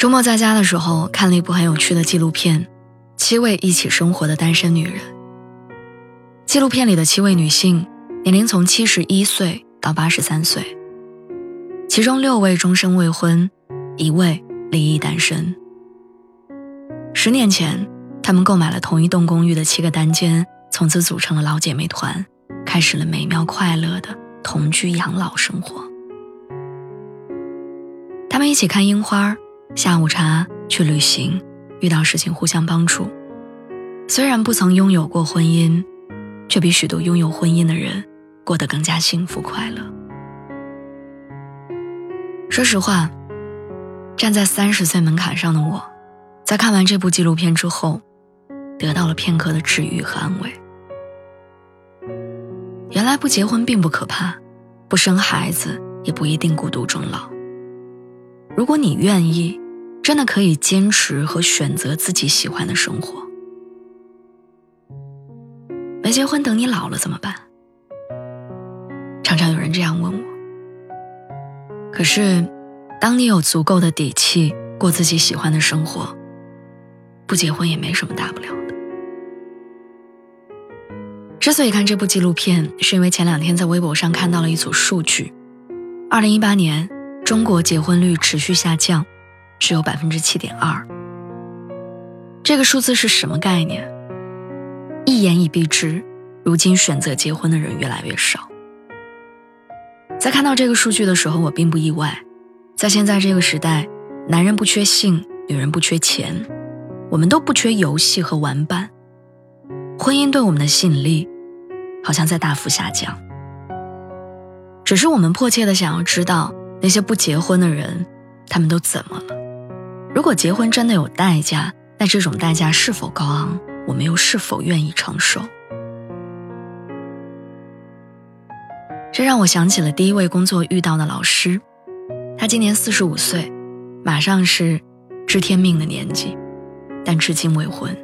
周末在家的时候，看了一部很有趣的纪录片《七位一起生活的单身女人》。纪录片里的七位女性，年龄从七十一岁到八十三岁，其中六位终身未婚，一位离异单身。十年前，她们购买了同一栋公寓的七个单间，从此组成了老姐妹团，开始了美妙快乐的同居养老生活。她们一起看樱花。下午茶，去旅行，遇到事情互相帮助。虽然不曾拥有过婚姻，却比许多拥有婚姻的人过得更加幸福快乐。说实话，站在三十岁门槛上的我，在看完这部纪录片之后，得到了片刻的治愈和安慰。原来不结婚并不可怕，不生孩子也不一定孤独终老。如果你愿意。真的可以坚持和选择自己喜欢的生活。没结婚，等你老了怎么办？常常有人这样问我。可是，当你有足够的底气过自己喜欢的生活，不结婚也没什么大不了的。之所以看这部纪录片，是因为前两天在微博上看到了一组数据：，二零一八年中国结婚率持续下降。只有百分之七点二，这个数字是什么概念？一言以蔽之，如今选择结婚的人越来越少。在看到这个数据的时候，我并不意外。在现在这个时代，男人不缺性，女人不缺钱，我们都不缺游戏和玩伴。婚姻对我们的吸引力，好像在大幅下降。只是我们迫切的想要知道，那些不结婚的人，他们都怎么了？如果结婚真的有代价，那这种代价是否高昂？我们又是否愿意承受？这让我想起了第一位工作遇到的老师，他今年四十五岁，马上是知天命的年纪，但至今未婚。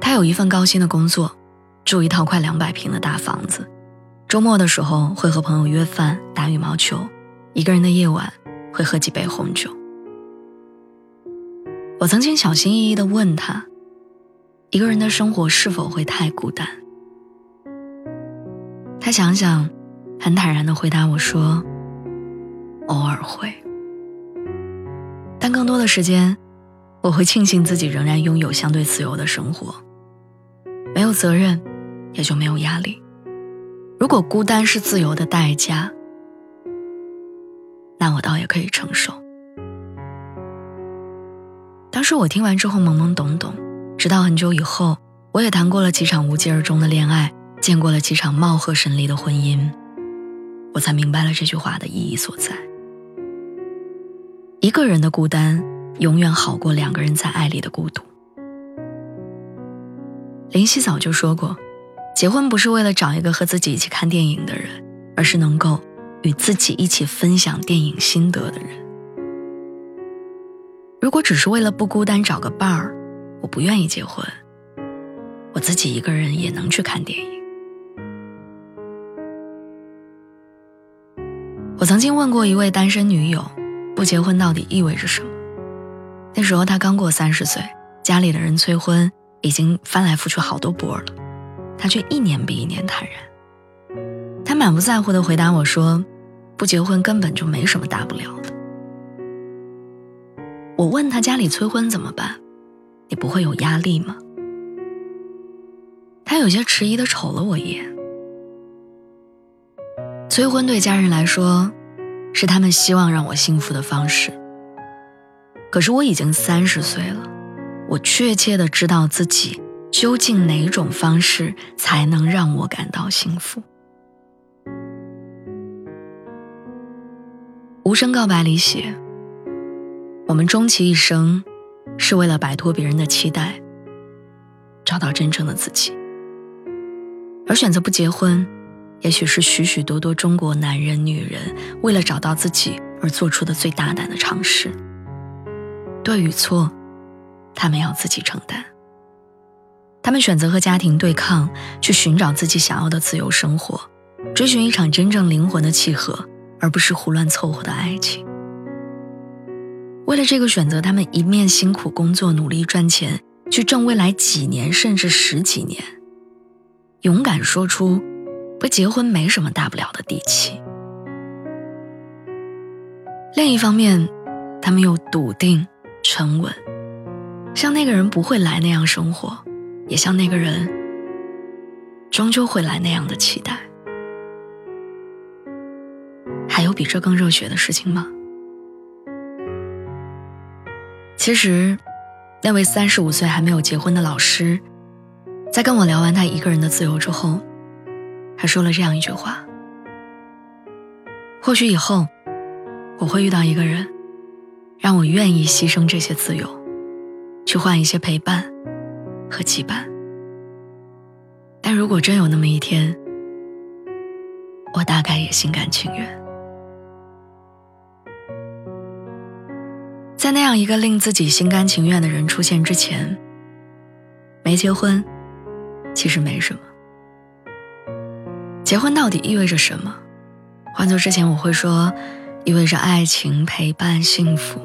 他有一份高薪的工作，住一套快两百平的大房子，周末的时候会和朋友约饭打羽毛球，一个人的夜晚会喝几杯红酒。我曾经小心翼翼地问他：“一个人的生活是否会太孤单？”他想想，很坦然地回答我说：“偶尔会，但更多的时间，我会庆幸自己仍然拥有相对自由的生活，没有责任，也就没有压力。如果孤单是自由的代价，那我倒也可以承受。”当时我听完之后懵懵懂懂，直到很久以后，我也谈过了几场无疾而终的恋爱，见过了几场貌合神离的婚姻，我才明白了这句话的意义所在。一个人的孤单，永远好过两个人在爱里的孤独。林夕早就说过，结婚不是为了找一个和自己一起看电影的人，而是能够与自己一起分享电影心得的人。如果只是为了不孤单找个伴儿，我不愿意结婚。我自己一个人也能去看电影。我曾经问过一位单身女友，不结婚到底意味着什么？那时候她刚过三十岁，家里的人催婚已经翻来覆去好多波了，他却一年比一年坦然。他满不在乎地回答我说：“不结婚根本就没什么大不了的。”我问他家里催婚怎么办？你不会有压力吗？他有些迟疑的瞅了我一眼。催婚对家人来说，是他们希望让我幸福的方式。可是我已经三十岁了，我确切的知道自己究竟哪种方式才能让我感到幸福。无声告白里写。我们终其一生，是为了摆脱别人的期待，找到真正的自己。而选择不结婚，也许是许许多多中国男人、女人为了找到自己而做出的最大胆的尝试。对与错，他们要自己承担。他们选择和家庭对抗，去寻找自己想要的自由生活，追寻一场真正灵魂的契合，而不是胡乱凑合的爱情。为了这个选择，他们一面辛苦工作，努力赚钱，去挣未来几年甚至十几年，勇敢说出不结婚没什么大不了的底气。另一方面，他们又笃定、沉稳，像那个人不会来那样生活，也像那个人终究会来那样的期待。还有比这更热血的事情吗？其实，那位三十五岁还没有结婚的老师，在跟我聊完他一个人的自由之后，他说了这样一句话：“或许以后，我会遇到一个人，让我愿意牺牲这些自由，去换一些陪伴和羁绊。但如果真有那么一天，我大概也心甘情愿。”在那样一个令自己心甘情愿的人出现之前，没结婚，其实没什么。结婚到底意味着什么？换做之前我会说，意味着爱情、陪伴、幸福。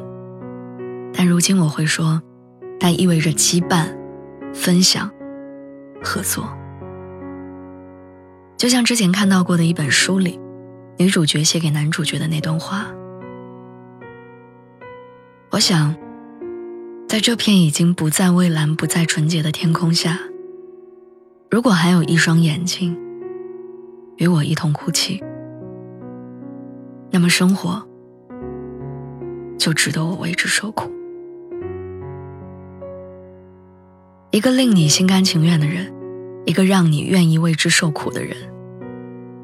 但如今我会说，它意味着羁绊、分享、合作。就像之前看到过的一本书里，女主角写给男主角的那段话。我想，在这片已经不再蔚蓝、不再纯洁的天空下，如果还有一双眼睛与我一同哭泣，那么生活就值得我为之受苦。一个令你心甘情愿的人，一个让你愿意为之受苦的人，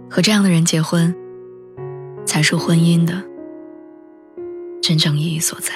和这样的人结婚，才是婚姻的真正意义所在。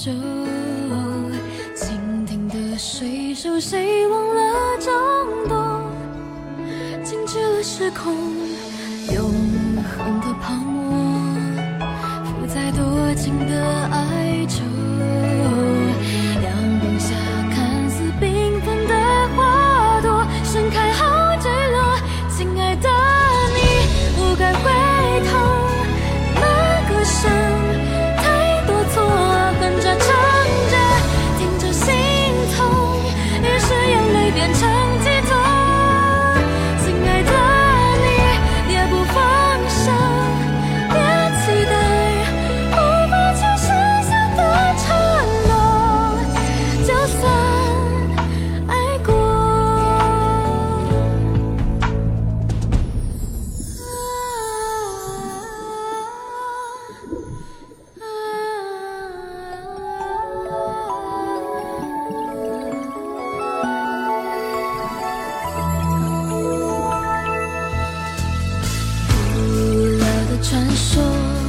魔咒，倾听的水手，谁忘了掌舵？静止了时空，永恒的泡传说。